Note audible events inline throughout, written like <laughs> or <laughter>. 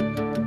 Bye.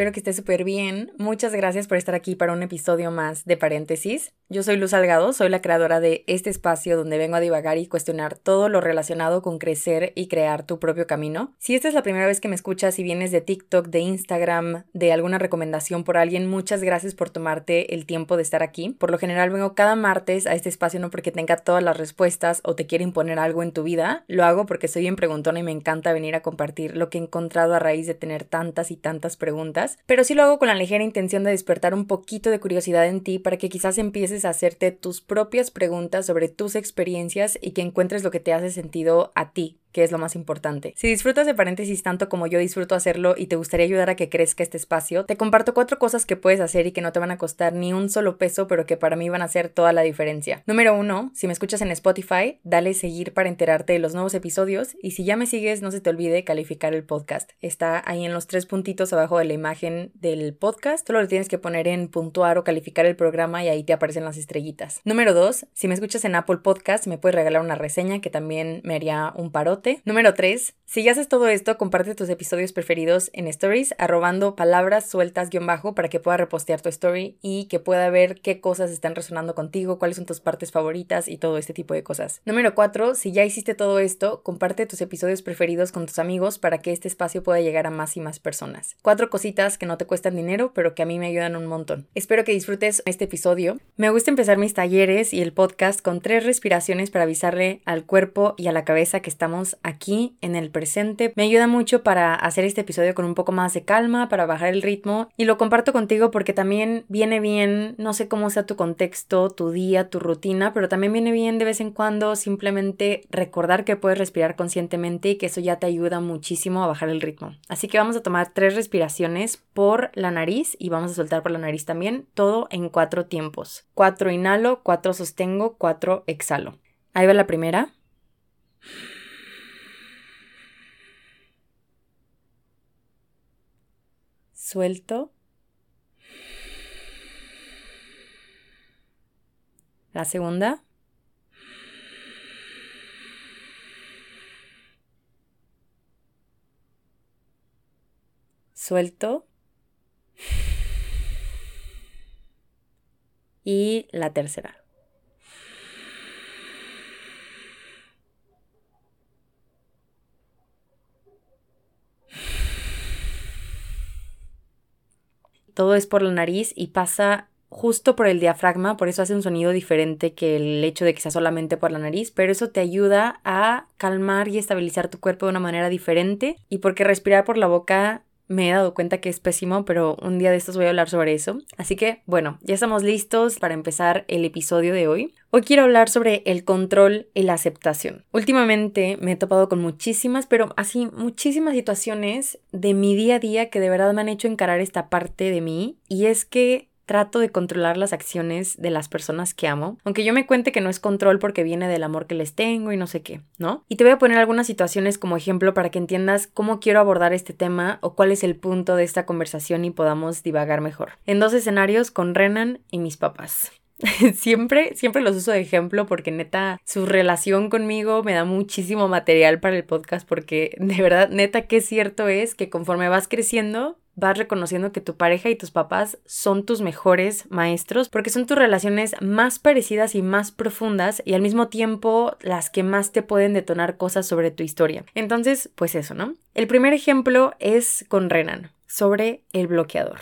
Espero que esté súper bien. Muchas gracias por estar aquí para un episodio más de Paréntesis. Yo soy Luz Salgado, soy la creadora de este espacio donde vengo a divagar y cuestionar todo lo relacionado con crecer y crear tu propio camino. Si esta es la primera vez que me escuchas y vienes de TikTok, de Instagram, de alguna recomendación por alguien, muchas gracias por tomarte el tiempo de estar aquí. Por lo general vengo cada martes a este espacio no porque tenga todas las respuestas o te quiera imponer algo en tu vida, lo hago porque soy bien preguntona y me encanta venir a compartir lo que he encontrado a raíz de tener tantas y tantas preguntas pero sí lo hago con la ligera intención de despertar un poquito de curiosidad en ti para que quizás empieces a hacerte tus propias preguntas sobre tus experiencias y que encuentres lo que te hace sentido a ti que es lo más importante. Si disfrutas de paréntesis tanto como yo disfruto hacerlo y te gustaría ayudar a que crezca este espacio, te comparto cuatro cosas que puedes hacer y que no te van a costar ni un solo peso, pero que para mí van a hacer toda la diferencia. Número uno, si me escuchas en Spotify, dale seguir para enterarte de los nuevos episodios y si ya me sigues, no se te olvide calificar el podcast. Está ahí en los tres puntitos abajo de la imagen del podcast, solo lo tienes que poner en puntuar o calificar el programa y ahí te aparecen las estrellitas. Número dos, si me escuchas en Apple Podcast, me puedes regalar una reseña que también me haría un Número 3. Si ya haces todo esto, comparte tus episodios preferidos en stories, arrobando palabras sueltas guion bajo para que pueda repostear tu story y que pueda ver qué cosas están resonando contigo, cuáles son tus partes favoritas y todo este tipo de cosas. Número 4. Si ya hiciste todo esto, comparte tus episodios preferidos con tus amigos para que este espacio pueda llegar a más y más personas. Cuatro cositas que no te cuestan dinero, pero que a mí me ayudan un montón. Espero que disfrutes este episodio. Me gusta empezar mis talleres y el podcast con tres respiraciones para avisarle al cuerpo y a la cabeza que estamos aquí en el presente. Me ayuda mucho para hacer este episodio con un poco más de calma, para bajar el ritmo y lo comparto contigo porque también viene bien, no sé cómo sea tu contexto, tu día, tu rutina, pero también viene bien de vez en cuando simplemente recordar que puedes respirar conscientemente y que eso ya te ayuda muchísimo a bajar el ritmo. Así que vamos a tomar tres respiraciones por la nariz y vamos a soltar por la nariz también, todo en cuatro tiempos. Cuatro inhalo, cuatro sostengo, cuatro exhalo. Ahí va la primera. Suelto. La segunda. Suelto. Y la tercera. Todo es por la nariz y pasa justo por el diafragma, por eso hace un sonido diferente que el hecho de que sea solamente por la nariz, pero eso te ayuda a calmar y estabilizar tu cuerpo de una manera diferente y porque respirar por la boca me he dado cuenta que es pésimo, pero un día de estos voy a hablar sobre eso. Así que, bueno, ya estamos listos para empezar el episodio de hoy. Hoy quiero hablar sobre el control y la aceptación. Últimamente me he topado con muchísimas, pero así muchísimas situaciones de mi día a día que de verdad me han hecho encarar esta parte de mí y es que trato de controlar las acciones de las personas que amo, aunque yo me cuente que no es control porque viene del amor que les tengo y no sé qué, ¿no? Y te voy a poner algunas situaciones como ejemplo para que entiendas cómo quiero abordar este tema o cuál es el punto de esta conversación y podamos divagar mejor. En dos escenarios con Renan y mis papás. <laughs> siempre, siempre los uso de ejemplo porque neta, su relación conmigo me da muchísimo material para el podcast porque de verdad, neta, qué cierto es que conforme vas creciendo, vas reconociendo que tu pareja y tus papás son tus mejores maestros porque son tus relaciones más parecidas y más profundas y al mismo tiempo las que más te pueden detonar cosas sobre tu historia. Entonces, pues eso, ¿no? El primer ejemplo es con Renan, sobre el bloqueador.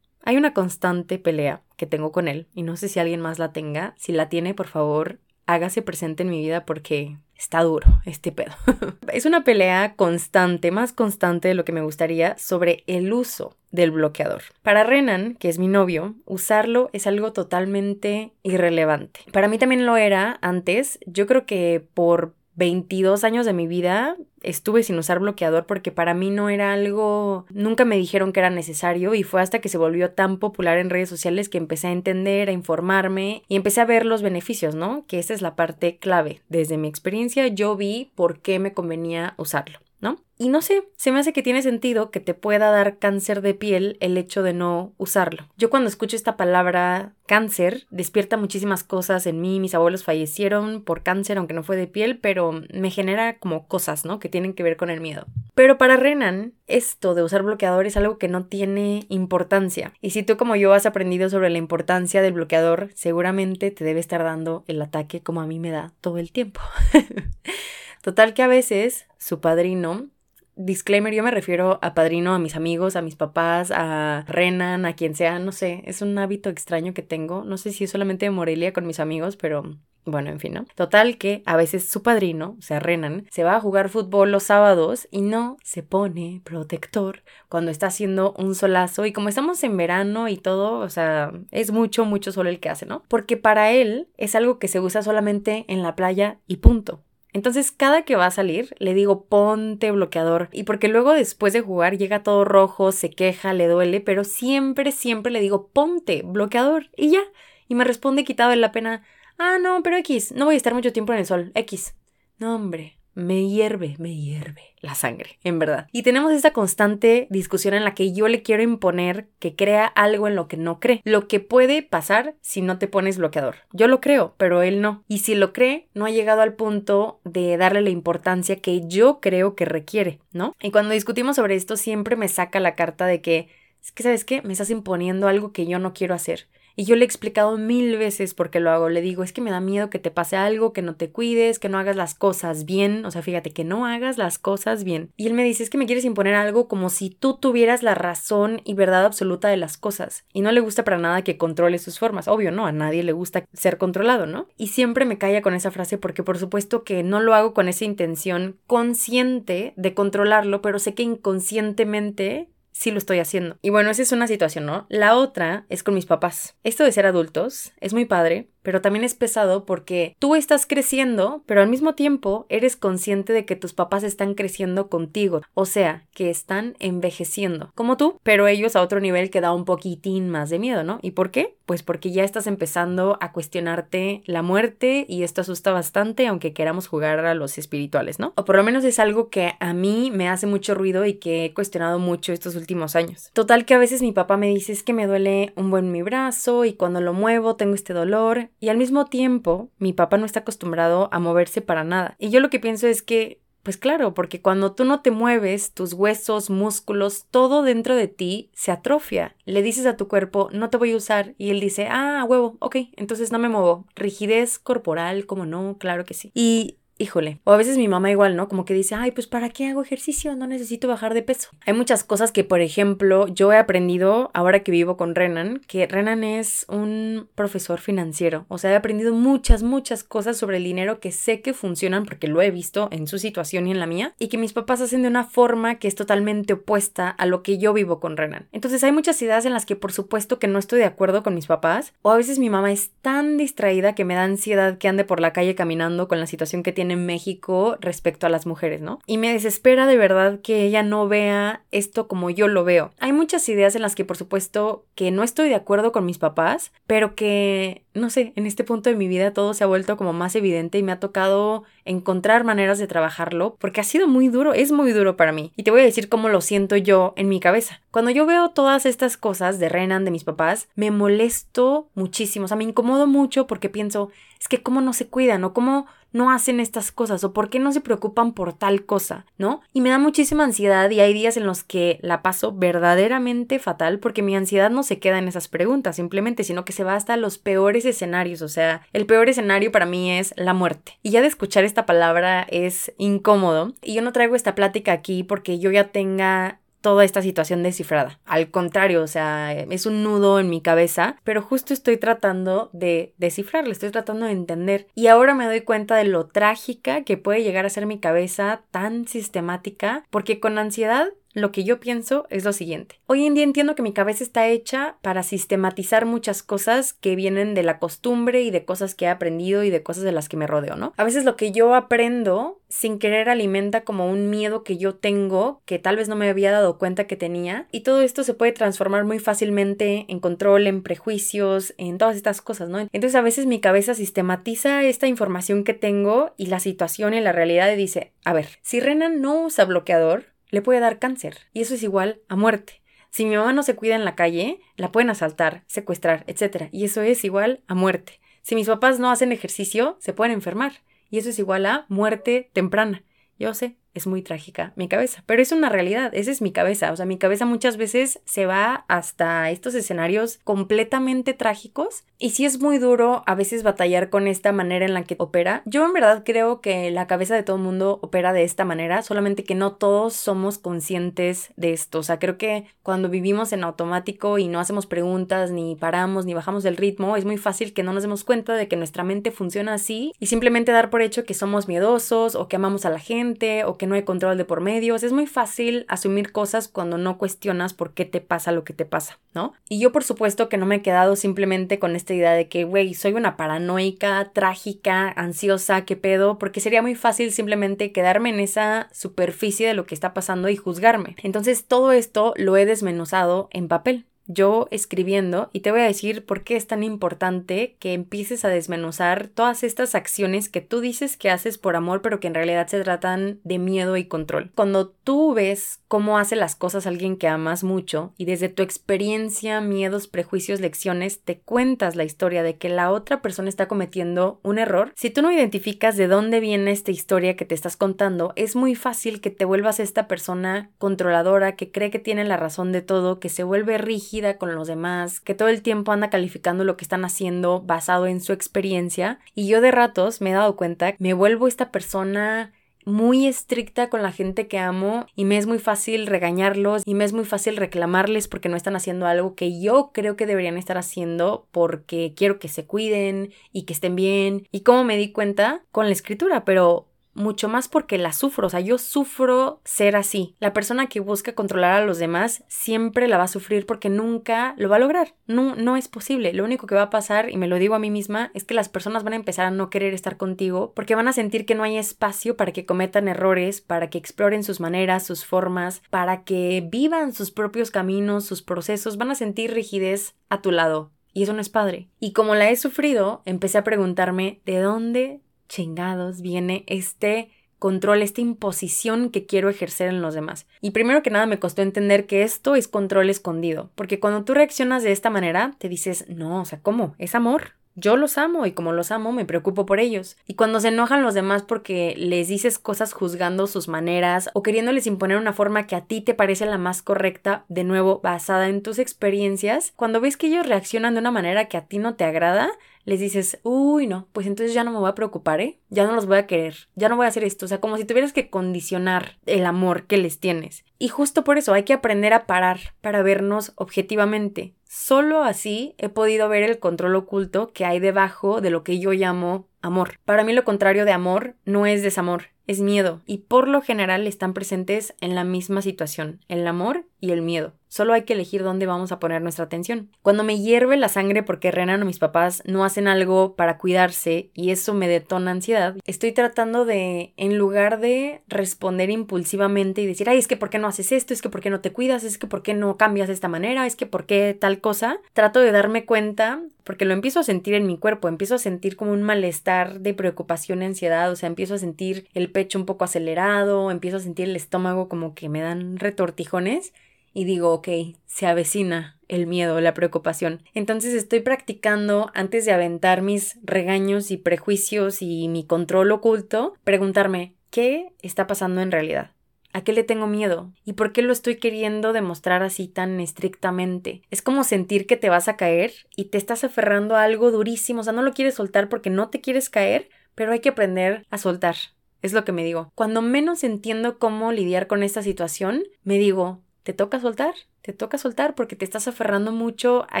Hay una constante pelea que tengo con él y no sé si alguien más la tenga. Si la tiene, por favor, hágase presente en mi vida porque está duro este pedo. <laughs> es una pelea constante, más constante de lo que me gustaría, sobre el uso del bloqueador. Para Renan, que es mi novio, usarlo es algo totalmente irrelevante. Para mí también lo era antes. Yo creo que por 22 años de mi vida estuve sin usar bloqueador porque para mí no era algo, nunca me dijeron que era necesario y fue hasta que se volvió tan popular en redes sociales que empecé a entender, a informarme y empecé a ver los beneficios, ¿no? Que esa es la parte clave. Desde mi experiencia yo vi por qué me convenía usarlo. ¿No? Y no sé, se me hace que tiene sentido que te pueda dar cáncer de piel el hecho de no usarlo. Yo cuando escucho esta palabra cáncer, despierta muchísimas cosas en mí. Mis abuelos fallecieron por cáncer, aunque no fue de piel, pero me genera como cosas, ¿no? Que tienen que ver con el miedo. Pero para Renan, esto de usar bloqueador es algo que no tiene importancia. Y si tú como yo has aprendido sobre la importancia del bloqueador, seguramente te debe estar dando el ataque como a mí me da todo el tiempo. <laughs> Total que a veces su padrino, disclaimer, yo me refiero a padrino, a mis amigos, a mis papás, a Renan, a quien sea, no sé, es un hábito extraño que tengo, no sé si es solamente de Morelia con mis amigos, pero bueno, en fin, ¿no? Total que a veces su padrino, o sea, Renan, se va a jugar fútbol los sábados y no se pone protector cuando está haciendo un solazo. Y como estamos en verano y todo, o sea, es mucho, mucho sol el que hace, ¿no? Porque para él es algo que se usa solamente en la playa y punto. Entonces, cada que va a salir, le digo, ponte bloqueador. Y porque luego después de jugar llega todo rojo, se queja, le duele, pero siempre, siempre le digo, ponte bloqueador. Y ya. Y me responde quitado de la pena, ah, no, pero X, no voy a estar mucho tiempo en el sol. X. No, hombre me hierve, me hierve la sangre, en verdad. Y tenemos esta constante discusión en la que yo le quiero imponer que crea algo en lo que no cree. Lo que puede pasar si no te pones bloqueador. Yo lo creo, pero él no. Y si lo cree, no ha llegado al punto de darle la importancia que yo creo que requiere, ¿no? Y cuando discutimos sobre esto, siempre me saca la carta de que, es que, ¿sabes qué? Me estás imponiendo algo que yo no quiero hacer. Y yo le he explicado mil veces por qué lo hago. Le digo, es que me da miedo que te pase algo, que no te cuides, que no hagas las cosas bien. O sea, fíjate, que no hagas las cosas bien. Y él me dice, es que me quieres imponer algo como si tú tuvieras la razón y verdad absoluta de las cosas. Y no le gusta para nada que controle sus formas. Obvio, no, a nadie le gusta ser controlado, ¿no? Y siempre me calla con esa frase porque por supuesto que no lo hago con esa intención consciente de controlarlo, pero sé que inconscientemente sí lo estoy haciendo. Y bueno, esa es una situación, ¿no? La otra es con mis papás. Esto de ser adultos es muy padre, pero también es pesado porque tú estás creciendo, pero al mismo tiempo eres consciente de que tus papás están creciendo contigo, o sea, que están envejeciendo, como tú, pero ellos a otro nivel que da un poquitín más de miedo, ¿no? ¿Y por qué? Pues porque ya estás empezando a cuestionarte la muerte y esto asusta bastante, aunque queramos jugar a los espirituales, ¿no? O por lo menos es algo que a mí me hace mucho ruido y que he cuestionado mucho estos últimos años. Total que a veces mi papá me dice es que me duele un buen mi brazo y cuando lo muevo tengo este dolor y al mismo tiempo, mi papá no está acostumbrado a moverse para nada. Y yo lo que pienso es que pues claro, porque cuando tú no te mueves, tus huesos, músculos, todo dentro de ti se atrofia. Le dices a tu cuerpo, no te voy a usar, y él dice, ah, huevo, ok, entonces no me muevo. Rigidez corporal, como no, claro que sí. Y híjole. O a veces mi mamá igual, ¿no? Como que dice, ay, pues ¿para qué hago ejercicio? No necesito bajar de peso. Hay muchas cosas que, por ejemplo, yo he aprendido ahora que vivo con Renan, que Renan es un profesor financiero. O sea, he aprendido muchas, muchas cosas sobre el dinero que sé que funcionan porque lo he visto en su situación y en la mía, y que mis papás hacen de una forma que es totalmente opuesta a lo que yo vivo con Renan. Entonces hay muchas ideas en las que por supuesto que no estoy de acuerdo con mis papás, o a veces mi mamá es tan distraída que me da ansiedad que ande por la calle caminando con la situación que tiene en México respecto a las mujeres, ¿no? Y me desespera de verdad que ella no vea esto como yo lo veo. Hay muchas ideas en las que por supuesto que no estoy de acuerdo con mis papás, pero que, no sé, en este punto de mi vida todo se ha vuelto como más evidente y me ha tocado encontrar maneras de trabajarlo porque ha sido muy duro, es muy duro para mí. Y te voy a decir cómo lo siento yo en mi cabeza. Cuando yo veo todas estas cosas de Renan, de mis papás, me molesto muchísimo, o sea, me incomodo mucho porque pienso, es que cómo no se cuidan o cómo no hacen estas cosas o por qué no se preocupan por tal cosa, ¿no? Y me da muchísima ansiedad y hay días en los que la paso verdaderamente fatal porque mi ansiedad no se queda en esas preguntas simplemente, sino que se va hasta los peores escenarios, o sea, el peor escenario para mí es la muerte. Y ya de escuchar esta palabra es incómodo y yo no traigo esta plática aquí porque yo ya tenga toda esta situación descifrada. Al contrario, o sea, es un nudo en mi cabeza, pero justo estoy tratando de descifrarlo, estoy tratando de entender. Y ahora me doy cuenta de lo trágica que puede llegar a ser mi cabeza tan sistemática, porque con ansiedad lo que yo pienso es lo siguiente. Hoy en día entiendo que mi cabeza está hecha para sistematizar muchas cosas que vienen de la costumbre y de cosas que he aprendido y de cosas de las que me rodeo, ¿no? A veces lo que yo aprendo sin querer alimenta como un miedo que yo tengo que tal vez no me había dado cuenta que tenía y todo esto se puede transformar muy fácilmente en control, en prejuicios, en todas estas cosas, ¿no? Entonces a veces mi cabeza sistematiza esta información que tengo y la situación y la realidad y dice, a ver, si Renan no usa bloqueador, le puede dar cáncer y eso es igual a muerte. Si mi mamá no se cuida en la calle, la pueden asaltar, secuestrar, etc. Y eso es igual a muerte. Si mis papás no hacen ejercicio, se pueden enfermar. Y eso es igual a muerte temprana. Yo sé, es muy trágica mi cabeza, pero es una realidad, esa es mi cabeza, o sea, mi cabeza muchas veces se va hasta estos escenarios completamente trágicos y sí es muy duro a veces batallar con esta manera en la que opera. Yo en verdad creo que la cabeza de todo el mundo opera de esta manera, solamente que no todos somos conscientes de esto, o sea, creo que cuando vivimos en automático y no hacemos preguntas, ni paramos, ni bajamos el ritmo, es muy fácil que no nos demos cuenta de que nuestra mente funciona así y simplemente dar por hecho que somos miedosos o que amamos a la gente que no hay control de por medios. Es muy fácil asumir cosas cuando no cuestionas por qué te pasa lo que te pasa, ¿no? Y yo por supuesto que no me he quedado simplemente con esta idea de que, güey, soy una paranoica, trágica, ansiosa, qué pedo, porque sería muy fácil simplemente quedarme en esa superficie de lo que está pasando y juzgarme. Entonces todo esto lo he desmenuzado en papel yo escribiendo y te voy a decir por qué es tan importante que empieces a desmenuzar todas estas acciones que tú dices que haces por amor pero que en realidad se tratan de miedo y control. Cuando tú ves cómo hace las cosas alguien que amas mucho y desde tu experiencia, miedos, prejuicios, lecciones, te cuentas la historia de que la otra persona está cometiendo un error, si tú no identificas de dónde viene esta historia que te estás contando, es muy fácil que te vuelvas esta persona controladora que cree que tiene la razón de todo, que se vuelve rígida con los demás, que todo el tiempo anda calificando lo que están haciendo basado en su experiencia. Y yo de ratos me he dado cuenta, me vuelvo esta persona muy estricta con la gente que amo y me es muy fácil regañarlos y me es muy fácil reclamarles porque no están haciendo algo que yo creo que deberían estar haciendo porque quiero que se cuiden y que estén bien y como me di cuenta con la escritura pero mucho más porque la sufro, o sea, yo sufro ser así. La persona que busca controlar a los demás siempre la va a sufrir porque nunca lo va a lograr. No, no es posible. Lo único que va a pasar, y me lo digo a mí misma, es que las personas van a empezar a no querer estar contigo porque van a sentir que no hay espacio para que cometan errores, para que exploren sus maneras, sus formas, para que vivan sus propios caminos, sus procesos, van a sentir rigidez a tu lado. Y eso no es padre. Y como la he sufrido, empecé a preguntarme de dónde chingados viene este control, esta imposición que quiero ejercer en los demás. Y primero que nada me costó entender que esto es control escondido, porque cuando tú reaccionas de esta manera, te dices, no, o sea, ¿cómo? Es amor. Yo los amo y como los amo me preocupo por ellos. Y cuando se enojan los demás porque les dices cosas juzgando sus maneras o queriéndoles imponer una forma que a ti te parece la más correcta, de nuevo basada en tus experiencias, cuando ves que ellos reaccionan de una manera que a ti no te agrada, les dices, uy, no, pues entonces ya no me voy a preocupar, ¿eh? Ya no los voy a querer, ya no voy a hacer esto. O sea, como si tuvieras que condicionar el amor que les tienes. Y justo por eso hay que aprender a parar para vernos objetivamente. Solo así he podido ver el control oculto que hay debajo de lo que yo llamo amor. Para mí lo contrario de amor no es desamor, es miedo. Y por lo general están presentes en la misma situación, el amor y el miedo. Solo hay que elegir dónde vamos a poner nuestra atención. Cuando me hierve la sangre porque Renan o mis papás no hacen algo para cuidarse y eso me detona ansiedad, estoy tratando de, en lugar de responder impulsivamente y decir, ay, es que ¿por qué no haces esto? Es que ¿por qué no te cuidas? Es que ¿por qué no cambias de esta manera? Es que ¿por qué tal cosa? Trato de darme cuenta porque lo empiezo a sentir en mi cuerpo, empiezo a sentir como un malestar de preocupación ansiedad, o sea, empiezo a sentir el pecho un poco acelerado, empiezo a sentir el estómago como que me dan retortijones y digo, ok, se avecina el miedo, la preocupación. Entonces estoy practicando antes de aventar mis regaños y prejuicios y mi control oculto, preguntarme, ¿qué está pasando en realidad? ¿A qué le tengo miedo? ¿Y por qué lo estoy queriendo demostrar así tan estrictamente? Es como sentir que te vas a caer y te estás aferrando a algo durísimo, o sea, no lo quieres soltar porque no te quieres caer, pero hay que aprender a soltar. Es lo que me digo. Cuando menos entiendo cómo lidiar con esta situación, me digo, te toca soltar, te toca soltar porque te estás aferrando mucho a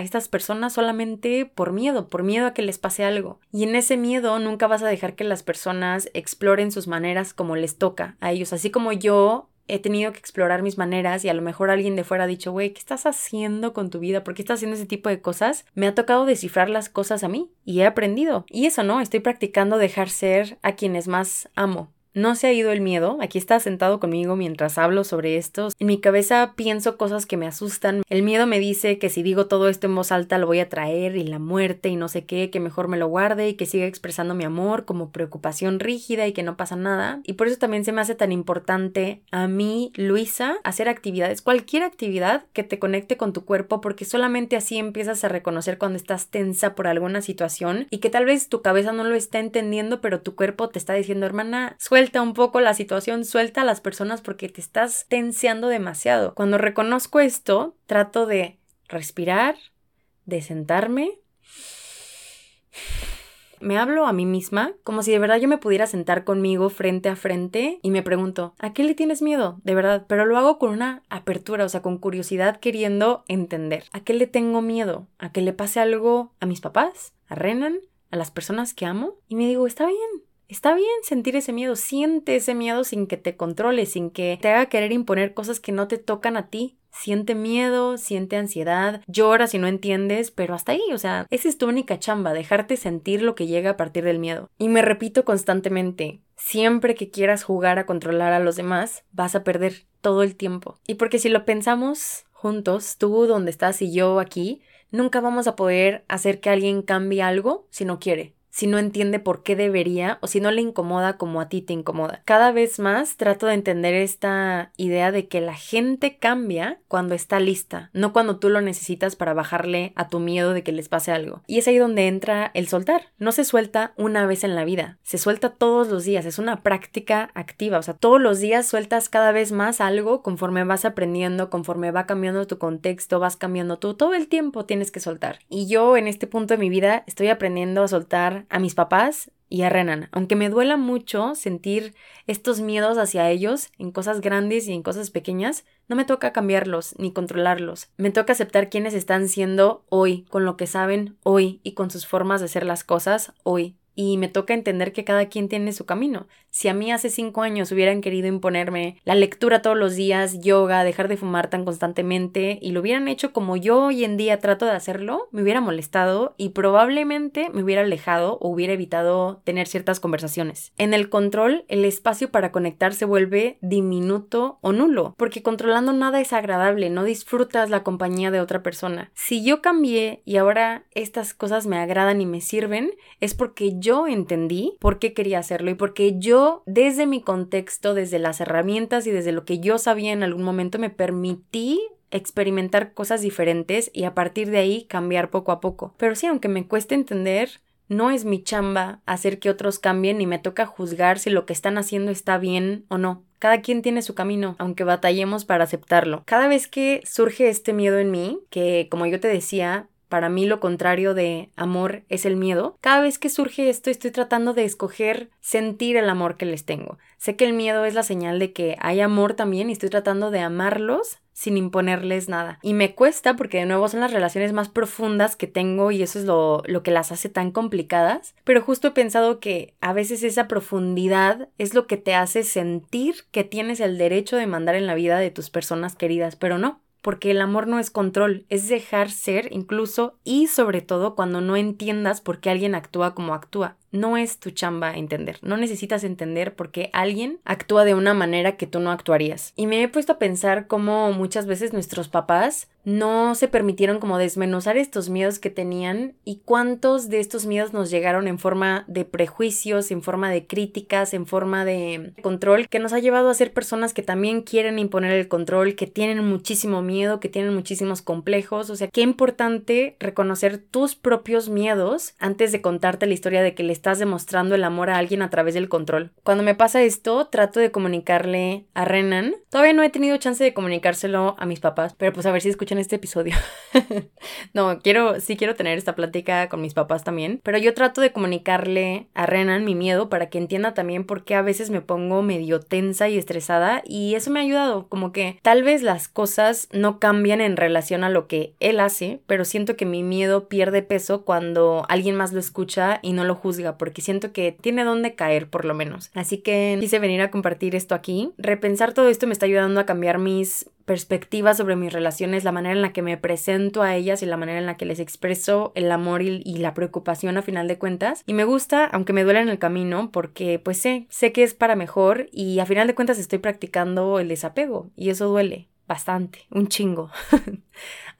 estas personas solamente por miedo, por miedo a que les pase algo. Y en ese miedo nunca vas a dejar que las personas exploren sus maneras como les toca a ellos, así como yo he tenido que explorar mis maneras y a lo mejor alguien de fuera ha dicho, güey, ¿qué estás haciendo con tu vida? ¿Por qué estás haciendo ese tipo de cosas? Me ha tocado descifrar las cosas a mí y he aprendido. Y eso, ¿no? Estoy practicando dejar ser a quienes más amo. No se ha ido el miedo, aquí está sentado conmigo mientras hablo sobre esto. En mi cabeza pienso cosas que me asustan. El miedo me dice que si digo todo esto en voz alta lo voy a traer y la muerte y no sé qué, que mejor me lo guarde y que siga expresando mi amor como preocupación rígida y que no pasa nada. Y por eso también se me hace tan importante a mí, Luisa, hacer actividades, cualquier actividad que te conecte con tu cuerpo porque solamente así empiezas a reconocer cuando estás tensa por alguna situación y que tal vez tu cabeza no lo está entendiendo pero tu cuerpo te está diciendo hermana, suelta suelta un poco la situación, suelta a las personas porque te estás tenseando demasiado. Cuando reconozco esto, trato de respirar, de sentarme. Me hablo a mí misma como si de verdad yo me pudiera sentar conmigo frente a frente y me pregunto, ¿a qué le tienes miedo? De verdad, pero lo hago con una apertura, o sea, con curiosidad queriendo entender. ¿A qué le tengo miedo? ¿A que le pase algo a mis papás? ¿A Renan? ¿A las personas que amo? Y me digo, está bien, Está bien sentir ese miedo, siente ese miedo sin que te controle, sin que te haga querer imponer cosas que no te tocan a ti. Siente miedo, siente ansiedad, llora si no entiendes, pero hasta ahí, o sea, esa es tu única chamba, dejarte sentir lo que llega a partir del miedo. Y me repito constantemente, siempre que quieras jugar a controlar a los demás, vas a perder todo el tiempo. Y porque si lo pensamos juntos, tú donde estás y yo aquí, nunca vamos a poder hacer que alguien cambie algo si no quiere si no entiende por qué debería o si no le incomoda como a ti te incomoda. Cada vez más trato de entender esta idea de que la gente cambia cuando está lista, no cuando tú lo necesitas para bajarle a tu miedo de que les pase algo. Y es ahí donde entra el soltar. No se suelta una vez en la vida, se suelta todos los días, es una práctica activa, o sea, todos los días sueltas cada vez más algo conforme vas aprendiendo, conforme va cambiando tu contexto, vas cambiando tú, todo el tiempo tienes que soltar. Y yo en este punto de mi vida estoy aprendiendo a soltar a mis papás y a Renan, aunque me duela mucho sentir estos miedos hacia ellos en cosas grandes y en cosas pequeñas, no me toca cambiarlos ni controlarlos. Me toca aceptar quiénes están siendo hoy, con lo que saben hoy y con sus formas de hacer las cosas hoy y me toca entender que cada quien tiene su camino. Si a mí hace cinco años hubieran querido imponerme la lectura todos los días, yoga, dejar de fumar tan constantemente y lo hubieran hecho como yo hoy en día trato de hacerlo, me hubiera molestado y probablemente me hubiera alejado o hubiera evitado tener ciertas conversaciones. En el control, el espacio para conectar se vuelve diminuto o nulo, porque controlando nada es agradable, no disfrutas la compañía de otra persona. Si yo cambié y ahora estas cosas me agradan y me sirven, es porque yo entendí por qué quería hacerlo y porque yo desde mi contexto, desde las herramientas y desde lo que yo sabía en algún momento me permití experimentar cosas diferentes y a partir de ahí cambiar poco a poco. Pero sí, aunque me cueste entender, no es mi chamba hacer que otros cambien y me toca juzgar si lo que están haciendo está bien o no. Cada quien tiene su camino, aunque batallemos para aceptarlo. Cada vez que surge este miedo en mí, que como yo te decía, para mí lo contrario de amor es el miedo. Cada vez que surge esto estoy tratando de escoger sentir el amor que les tengo. Sé que el miedo es la señal de que hay amor también y estoy tratando de amarlos sin imponerles nada. Y me cuesta porque de nuevo son las relaciones más profundas que tengo y eso es lo, lo, que las hace tan complicadas. Pero justo he pensado que a veces esa profundidad es lo que te hace sentir que tienes el derecho de mandar en la vida de tus personas queridas, pero no porque el amor no es control, es dejar ser incluso y sobre todo cuando no entiendas por qué alguien actúa como actúa. No es tu chamba entender, no necesitas entender por qué alguien actúa de una manera que tú no actuarías. Y me he puesto a pensar cómo muchas veces nuestros papás no se permitieron como desmenuzar estos miedos que tenían y cuántos de estos miedos nos llegaron en forma de prejuicios, en forma de críticas, en forma de control, que nos ha llevado a ser personas que también quieren imponer el control, que tienen muchísimo miedo, que tienen muchísimos complejos. O sea, qué importante reconocer tus propios miedos antes de contarte la historia de que le estás demostrando el amor a alguien a través del control. Cuando me pasa esto, trato de comunicarle a Renan. Todavía no he tenido chance de comunicárselo a mis papás, pero pues a ver si escucho escuchan este episodio. <laughs> no, quiero, sí quiero tener esta plática con mis papás también, pero yo trato de comunicarle a Renan mi miedo para que entienda también por qué a veces me pongo medio tensa y estresada y eso me ha ayudado, como que tal vez las cosas no cambian en relación a lo que él hace, pero siento que mi miedo pierde peso cuando alguien más lo escucha y no lo juzga, porque siento que tiene dónde caer por lo menos. Así que quise venir a compartir esto aquí. Repensar todo esto me está ayudando a cambiar mis perspectivas sobre mis relaciones, la manera en la que me presento a ellas y la manera en la que les expreso el amor y, la preocupación a final de cuentas. Y me gusta, aunque me duele en el camino, porque pues sé, sé que es para mejor y a final de cuentas estoy practicando el desapego y eso duele bastante, un chingo. <laughs>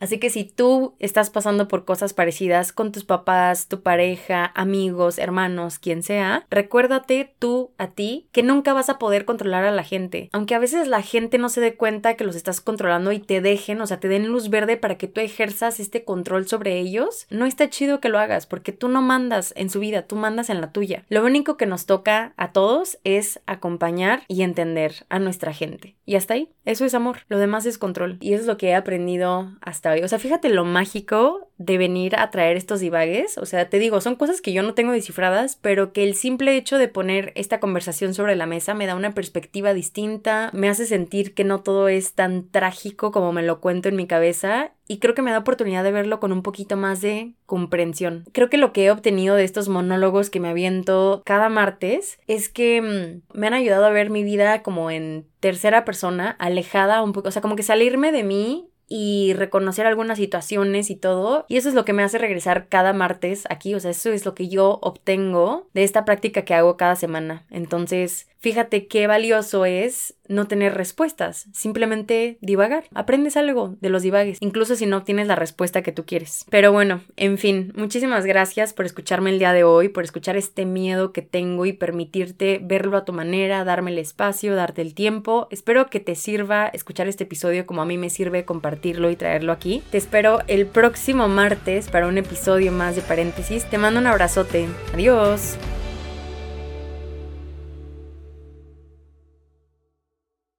Así que si tú estás pasando por cosas parecidas con tus papás, tu pareja, amigos, hermanos, quien sea, recuérdate tú a ti que nunca vas a poder controlar a la gente. Aunque a veces la gente no se dé cuenta que los estás controlando y te dejen, o sea, te den luz verde para que tú ejerzas este control sobre ellos, no está chido que lo hagas porque tú no mandas en su vida, tú mandas en la tuya. Lo único que nos toca a todos es acompañar y entender a nuestra gente. Y hasta ahí, eso es amor. Lo demás es control. Y eso es lo que he aprendido hasta hoy. O sea, fíjate lo mágico de venir a traer estos divagues. O sea, te digo, son cosas que yo no tengo descifradas, pero que el simple hecho de poner esta conversación sobre la mesa me da una perspectiva distinta, me hace sentir que no todo es tan trágico como me lo cuento en mi cabeza y creo que me da oportunidad de verlo con un poquito más de comprensión. Creo que lo que he obtenido de estos monólogos que me aviento cada martes es que mm, me han ayudado a ver mi vida como en tercera persona, alejada un poco, o sea, como que salirme de mí y reconocer algunas situaciones y todo. Y eso es lo que me hace regresar cada martes aquí. O sea, eso es lo que yo obtengo de esta práctica que hago cada semana. Entonces, fíjate qué valioso es no tener respuestas, simplemente divagar. Aprendes algo de los divagues, incluso si no obtienes la respuesta que tú quieres. Pero bueno, en fin, muchísimas gracias por escucharme el día de hoy, por escuchar este miedo que tengo y permitirte verlo a tu manera, darme el espacio, darte el tiempo. Espero que te sirva escuchar este episodio como a mí me sirve compartirlo y traerlo aquí. Te espero el próximo martes para un episodio más de paréntesis. Te mando un abrazote. Adiós.